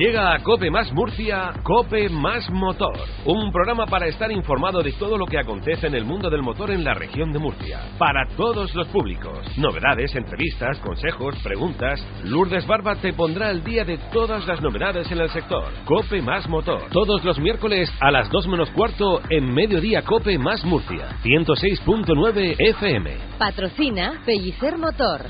Llega a Cope Más Murcia, Cope Más Motor, un programa para estar informado de todo lo que acontece en el mundo del motor en la región de Murcia, para todos los públicos. Novedades, entrevistas, consejos, preguntas. Lourdes Barba te pondrá al día de todas las novedades en el sector. Cope Más Motor, todos los miércoles a las 2 menos cuarto en Mediodía Cope Más Murcia, 106.9 FM. Patrocina Pellicer Motor.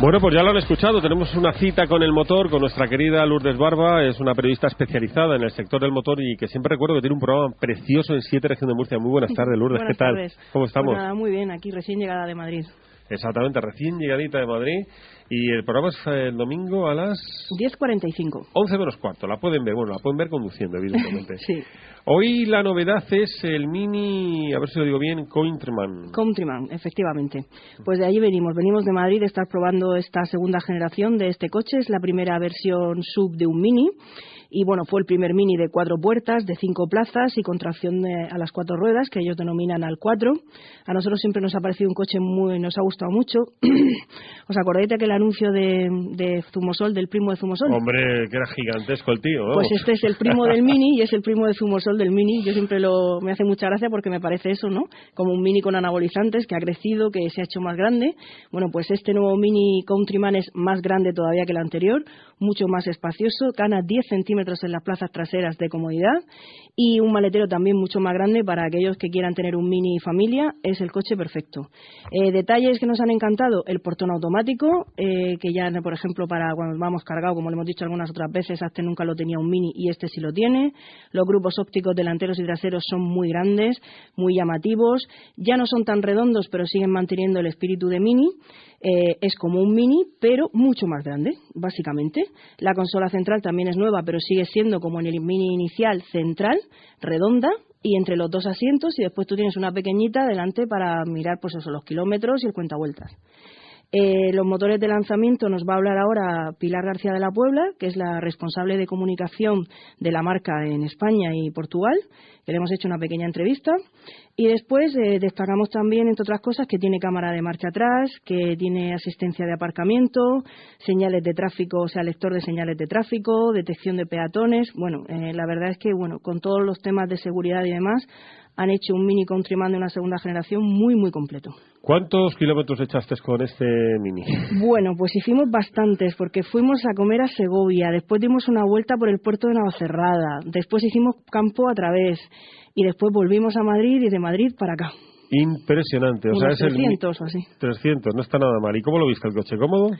Bueno, pues ya lo han escuchado. Tenemos una cita con el motor con nuestra querida Lourdes Barba. Es una periodista especializada en el sector del motor y que siempre recuerdo que tiene un programa precioso en Siete Región de Murcia. Muy buenas tardes, Lourdes. Buenas ¿Qué tal? tardes. ¿Cómo Pues estamos? nada, muy bien, aquí recién llegada de Madrid. Exactamente, recién llegadita de Madrid. Y el programa es eh, el domingo a las 10.45. 11 menos cuarto. La pueden ver, bueno, la pueden ver conduciendo, evidentemente. Sí, Hoy la novedad es el Mini, a ver si lo digo bien, Countryman. Countryman, efectivamente. Pues de allí venimos, venimos de Madrid de estar probando esta segunda generación de este coche. Es la primera versión sub de un Mini. Y bueno, fue el primer Mini de cuatro puertas, de cinco plazas y con tracción de- a las cuatro ruedas, que ellos denominan al 4. A nosotros siempre nos ha parecido un coche muy, nos ha gustado mucho. ¿Os acordáis de aquel anuncio de, de Zumosol, del primo de Zumosol? Hombre, que era gigantesco el tío, ¿no? Pues este es el primo del Mini y es el primo de Zumosol del Mini. Yo siempre lo me hace mucha gracia porque me parece eso, ¿no? Como un Mini con anabolizantes que ha crecido, que se ha hecho más grande. Bueno, pues este nuevo Mini Countryman es más grande todavía que el anterior, mucho más espacioso, gana 10 centímetros en las plazas traseras de comodidad y un maletero también mucho más grande para aquellos que quieran tener un Mini familia. Es el coche perfecto. Eh, detalles que nos han encantado: el portón automático, eh, que ya, por ejemplo, para cuando vamos cargado, como le hemos dicho algunas otras veces, este nunca lo tenía un Mini y este sí lo tiene. Los grupos ópticos delanteros y traseros son muy grandes, muy llamativos. Ya no son tan redondos, pero siguen manteniendo el espíritu de Mini. Eh, es como un Mini, pero mucho más grande, básicamente. La consola central también es nueva, pero sigue siendo como en el Mini inicial, central, redonda y entre los dos asientos y después tú tienes una pequeñita delante para mirar pues eso, los kilómetros y el cuentavueltas. Eh, los motores de lanzamiento nos va a hablar ahora Pilar García de la Puebla, que es la responsable de comunicación de la marca en España y Portugal, que le hemos hecho una pequeña entrevista. Y después eh, destacamos también, entre otras cosas, que tiene cámara de marcha atrás, que tiene asistencia de aparcamiento, señales de tráfico, o sea, lector de señales de tráfico, detección de peatones. Bueno, eh, la verdad es que, bueno, con todos los temas de seguridad y demás, han hecho un Mini Countryman de una segunda generación muy, muy completo. ¿Cuántos kilómetros echaste con este Mini? Bueno, pues hicimos bastantes, porque fuimos a comer a Segovia, después dimos una vuelta por el puerto de Navacerrada, después hicimos campo a través, y después volvimos a Madrid y de Madrid para acá. Impresionante. O sea, Unos es el 300 o así. 300, no está nada mal. ¿Y cómo lo viste el coche? ¿Cómodo?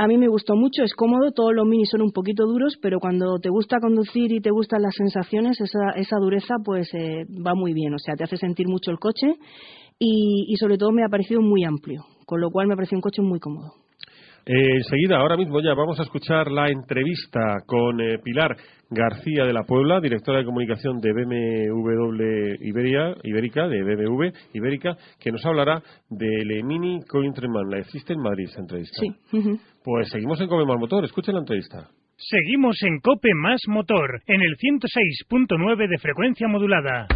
A mí me gustó mucho, es cómodo, todos los minis son un poquito duros, pero cuando te gusta conducir y te gustan las sensaciones, esa, esa dureza pues eh, va muy bien, o sea, te hace sentir mucho el coche y, y sobre todo me ha parecido muy amplio, con lo cual me ha parecido un coche muy cómodo. Eh, enseguida, ahora mismo ya, vamos a escuchar la entrevista con eh, Pilar García de la Puebla, directora de comunicación de BMW Iberia, Ibérica, de BMW Ibérica, que nos hablará del Mini Countryman. La existe en Madrid esa entrevista. Sí. ujú. Pues seguimos en Come Más Motor, escuchen la entrevista. Seguimos en Cope Más Motor, en el 106.9 de frecuencia modulada.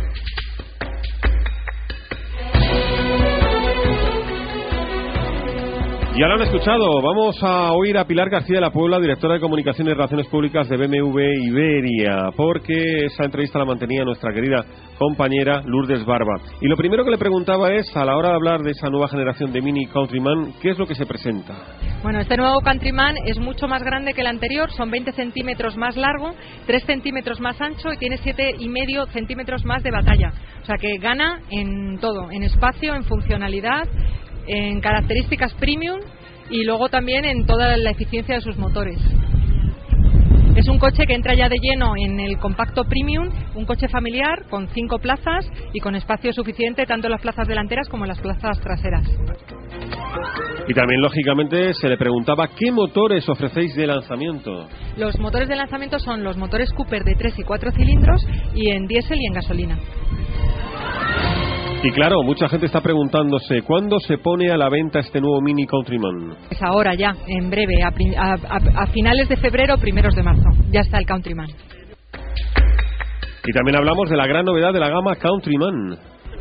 Ya lo han escuchado. Vamos a oír a Pilar García de la Puebla, directora de Comunicación y Relaciones Públicas de BMW Iberia, porque esa entrevista la mantenía nuestra querida compañera Lourdes Barba. Y lo primero que le preguntaba es, a la hora de hablar de esa nueva generación de Mini Countryman, ¿qué es lo que se presenta? Bueno, este nuevo Countryman es mucho más grande que el anterior, son 20 centímetros más largo, 3 centímetros más ancho y tiene 7,5 centímetros más de batalla. O sea que gana en todo, en espacio, en funcionalidad, en características premium y luego también en toda la eficiencia de sus motores. Es un coche que entra ya de lleno en el compacto premium, un coche familiar con cinco plazas y con espacio suficiente tanto en las plazas delanteras como en las plazas traseras. Y también, lógicamente, se le preguntaba qué motores ofrecéis de lanzamiento. Los motores de lanzamiento son los motores Cooper de 3 y 4 cilindros y en diésel y en gasolina. Y claro, mucha gente está preguntándose, ¿cuándo se pone a la venta este nuevo Mini Countryman? Es ahora ya, en breve, a, a- a- finales de febrero primeros de marzo. Ya está el Countryman. Y también hablamos de la gran novedad de la gama Countryman.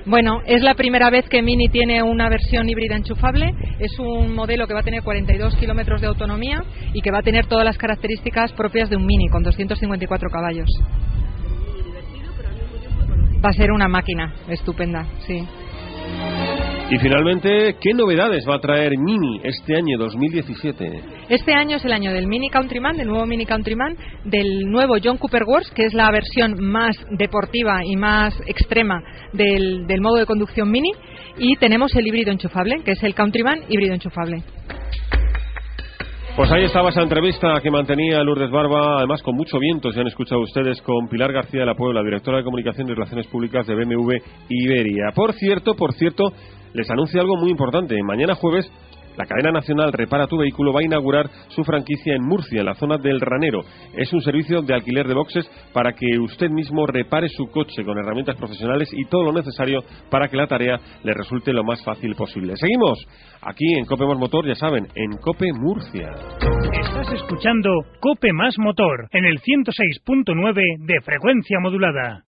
Bueno, es la primera vez que Mini tiene una versión híbrida enchufable. Es un modelo que va a tener 42 kilómetros de autonomía y que va a tener todas las características propias de un Mini con 254 caballos. Va a ser una máquina estupenda, sí. Y finalmente, ¿qué novedades va a traer Mini este año 2017? Este año es el año del Mini Countryman, del nuevo Mini Countryman, del nuevo John Cooper Wars, que es la versión más deportiva y más extrema del, del modo de conducción Mini, y tenemos el híbrido enchufable, que es el Countryman híbrido enchufable. Pues ahí estaba esa entrevista que mantenía Lourdes Barba, además con mucho viento, si han escuchado ustedes, con Pilar García de la Puebla, directora de Comunicación y Relaciones Públicas de BMW Iberia. Por cierto, por cierto, les anuncio algo muy importante. Mañana jueves la cadena nacional Repara tu vehículo va a inaugurar su franquicia en Murcia, en la zona del Ranero. Es un servicio de alquiler de boxes para que usted mismo repare su coche con herramientas profesionales y todo lo necesario para que la tarea le resulte lo más fácil posible. Seguimos aquí en Cope Más Motor, ya saben, en Cope Murcia. Estás escuchando Cope Más Motor en el 106.9 de frecuencia modulada.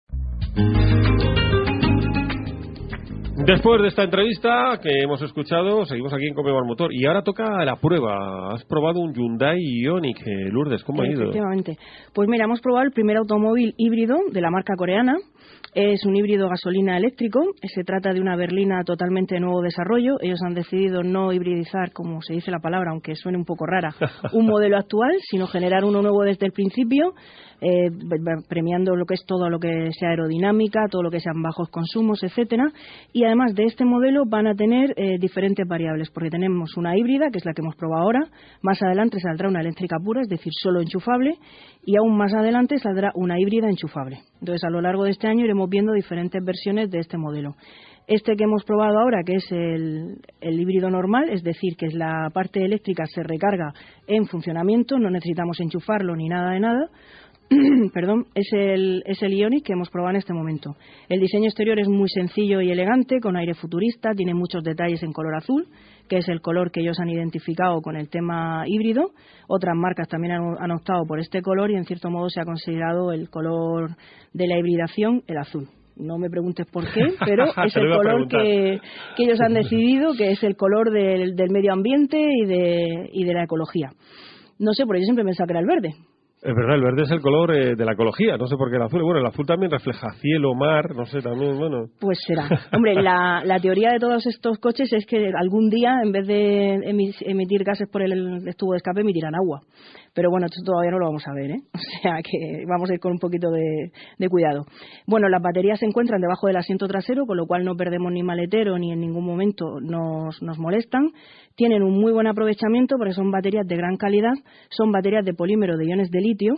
Después de esta entrevista que hemos escuchado, seguimos aquí en Cope Más Motor y ahora toca la prueba. Has probado un Hyundai Ioniq, eh, Lourdes, ¿cómo ha ido? Efectivamente. Pues mira, hemos probado el primer automóvil híbrido de la marca coreana. Es un híbrido gasolina eléctrico. Se trata de una berlina totalmente de nuevo desarrollo. Ellos han decidido no hibridizar, como se dice la palabra, aunque suene un poco rara, un modelo actual, sino generar uno nuevo desde el principio, eh, premiando lo que es todo lo que sea aerodinámica, todo lo que sean bajos consumos, etcétera. Y además de este modelo van a tener eh, diferentes variables, porque tenemos una híbrida, que es la que hemos probado ahora. Más adelante saldrá una eléctrica pura, es decir, solo enchufable. Y aún más adelante saldrá una híbrida enchufable. Entonces, a lo largo de este año iremos viendo diferentes versiones de este modelo. Este que hemos probado ahora, que es el, el híbrido normal, es decir, que es la parte eléctrica se recarga en funcionamiento, no necesitamos enchufarlo ni nada de nada. Perdón, es el, es el Ioniq que hemos probado en este momento. El diseño exterior es muy sencillo y elegante, con aire futurista, tiene muchos detalles en color azul, que es el color que ellos han identificado con el tema híbrido. Otras marcas también han, han optado por este color y en cierto modo se ha considerado el color de la hibridación el azul. No me preguntes por qué, pero es el color que, que ellos han decidido, que es el color del, del medio ambiente y de, y de la ecología. No sé, porque yo siempre he pensado que era el verde. Es verdad, el verde es el color eh, de la ecología, no sé por qué el azul. Bueno, el azul también refleja cielo, mar, no sé, también, bueno. Pues será. Hombre, la, la teoría de todos estos coches es que algún día, en vez de emi- emitir gases por el estuvo de escape, emitirán agua. Pero bueno, esto todavía no lo vamos a ver, ¿eh? O sea que vamos a ir con un poquito de, cuidado. Bueno, las baterías se encuentran debajo del asiento trasero, con lo cual no perdemos ni maletero ni en ningún momento nos, nos molestan. Tienen un muy buen aprovechamiento porque son baterías de gran calidad, son baterías de polímero de iones de litio,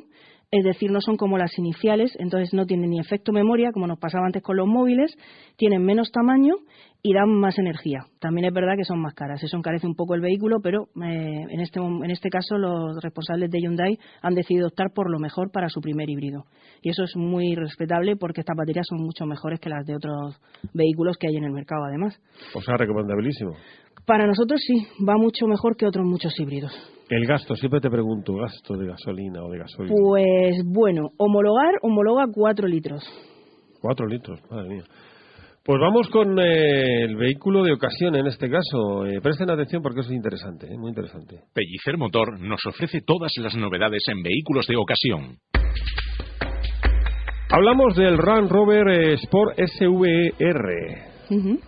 es decir, no son como las iniciales, entonces no tienen ni efecto memoria, como nos pasaba antes con los móviles, tienen menos tamaño y dan más energía. También es verdad que son más caras, eso encarece un poco el vehículo, pero eh, en, este, en este caso los responsables de Hyundai han decidido optar por lo mejor para su primer híbrido. Y eso es muy respetable porque estas baterías son mucho mejores que las de otros vehículos que hay en el mercado, además. O sea, recomendabilísimo. Para nosotros sí, va mucho mejor que otros muchos híbridos. El gasto, siempre te pregunto, gasto de gasolina o de gasolina. Pues bueno, homologar, homologa 4 litros. Cuatro litros, madre mía. Pues vamos con eh, el vehículo de ocasión en este caso. Eh, presten atención porque es interesante, eh, muy interesante. Pellicer Motor nos ofrece todas las novedades en vehículos de ocasión. Hablamos del Land Rover Sport SVR. Ujú.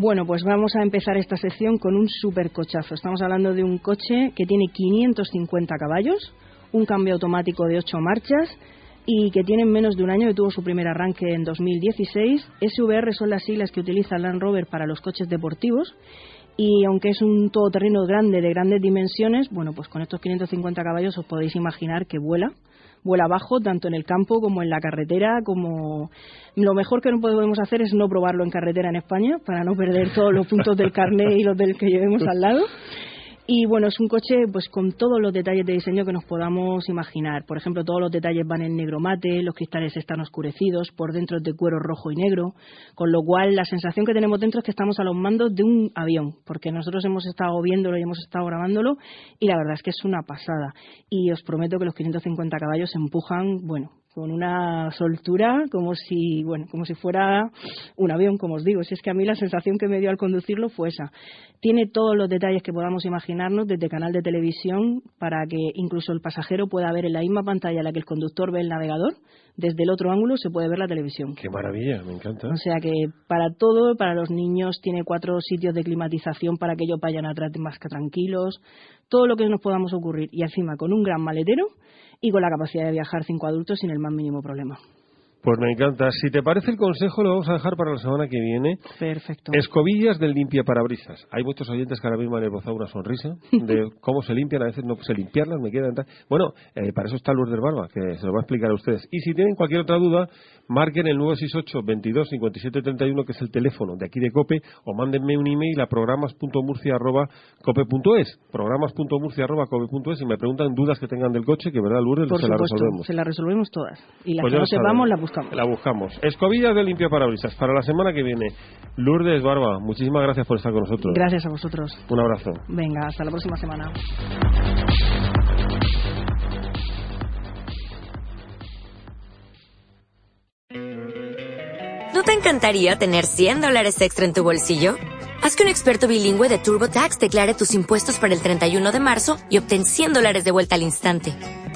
Bueno, pues vamos a empezar esta sección con un supercochazo. Estamos hablando de un coche que tiene 550 caballos, un cambio automático de 8 marchas y que tiene menos de un año que tuvo su primer arranque en 2016. SVR son las siglas que utiliza Land Rover para los coches deportivos y aunque es un todoterreno grande de grandes dimensiones, bueno, pues con estos 550 caballos os podéis imaginar que vuela vuela abajo, tanto en el campo como en la carretera, como lo mejor que no podemos hacer es no probarlo en carretera en España para no perder todos los puntos del carnet y los del que llevemos al lado. Y bueno, es un coche pues con todos los detalles de diseño que nos podamos imaginar. Por ejemplo, todos los detalles van en negro mate, los cristales están oscurecidos, por dentro es de cuero rojo y negro, con lo cual la sensación que tenemos dentro es que estamos a los mandos de un avión, porque nosotros hemos estado viéndolo y hemos estado grabándolo y la verdad es que es una pasada. Y os prometo que los 550 caballos empujan, bueno, con una soltura como si, bueno, como si fuera un avión, como os digo. Si es que a mí la sensación que me dio al conducirlo fue esa. Tiene todos los detalles que podamos imaginarnos desde canal de televisión para que incluso el pasajero pueda ver en la misma pantalla en la que el conductor ve el navegador, desde el otro ángulo se puede ver la televisión. Qué maravilla, me encanta. O sea que para todo, para los niños, tiene cuatro sitios de climatización para que ellos vayan atrás más que tranquilos, todo lo que nos podamos ocurrir. Y encima con un gran maletero y con la capacidad de viajar cinco adultos sin el más mínimo problema. Pues me encanta. Si te parece el consejo, lo vamos a dejar para la semana que viene. Perfecto. Escobillas del limpia parabrisas. Hay muchos oyentes que ahora mismo han esbozado una sonrisa de cómo se limpian. A veces no sé limpiarlas, me quedan. Bueno, eh, para eso está Lourdes Barba, que se lo va a explicar a ustedes. Y si tienen cualquier otra duda, marquen el 968 22 57 31, que es el teléfono de aquí de COPE, o mándenme un email a programas.murcia.cope.es. Programas.murcia.cope.es y me preguntan dudas que tengan del coche, que verdad, Lourdes, Por se las supuesto, resolvemos. se las resolvemos todas. Y las Pues que no sepamos las buscamos. La buscamos. Escobillas de limpia parabrisas para la semana que viene. Lourdes Barba, muchísimas gracias por estar con nosotros. Gracias a vosotros. Un abrazo. Venga, hasta la próxima semana. ¿No te encantaría tener 100 dólares extra en tu bolsillo? Haz que un experto bilingüe de TurboTax declare tus impuestos para el 31 de marzo y obtén 100 dólares de vuelta al instante.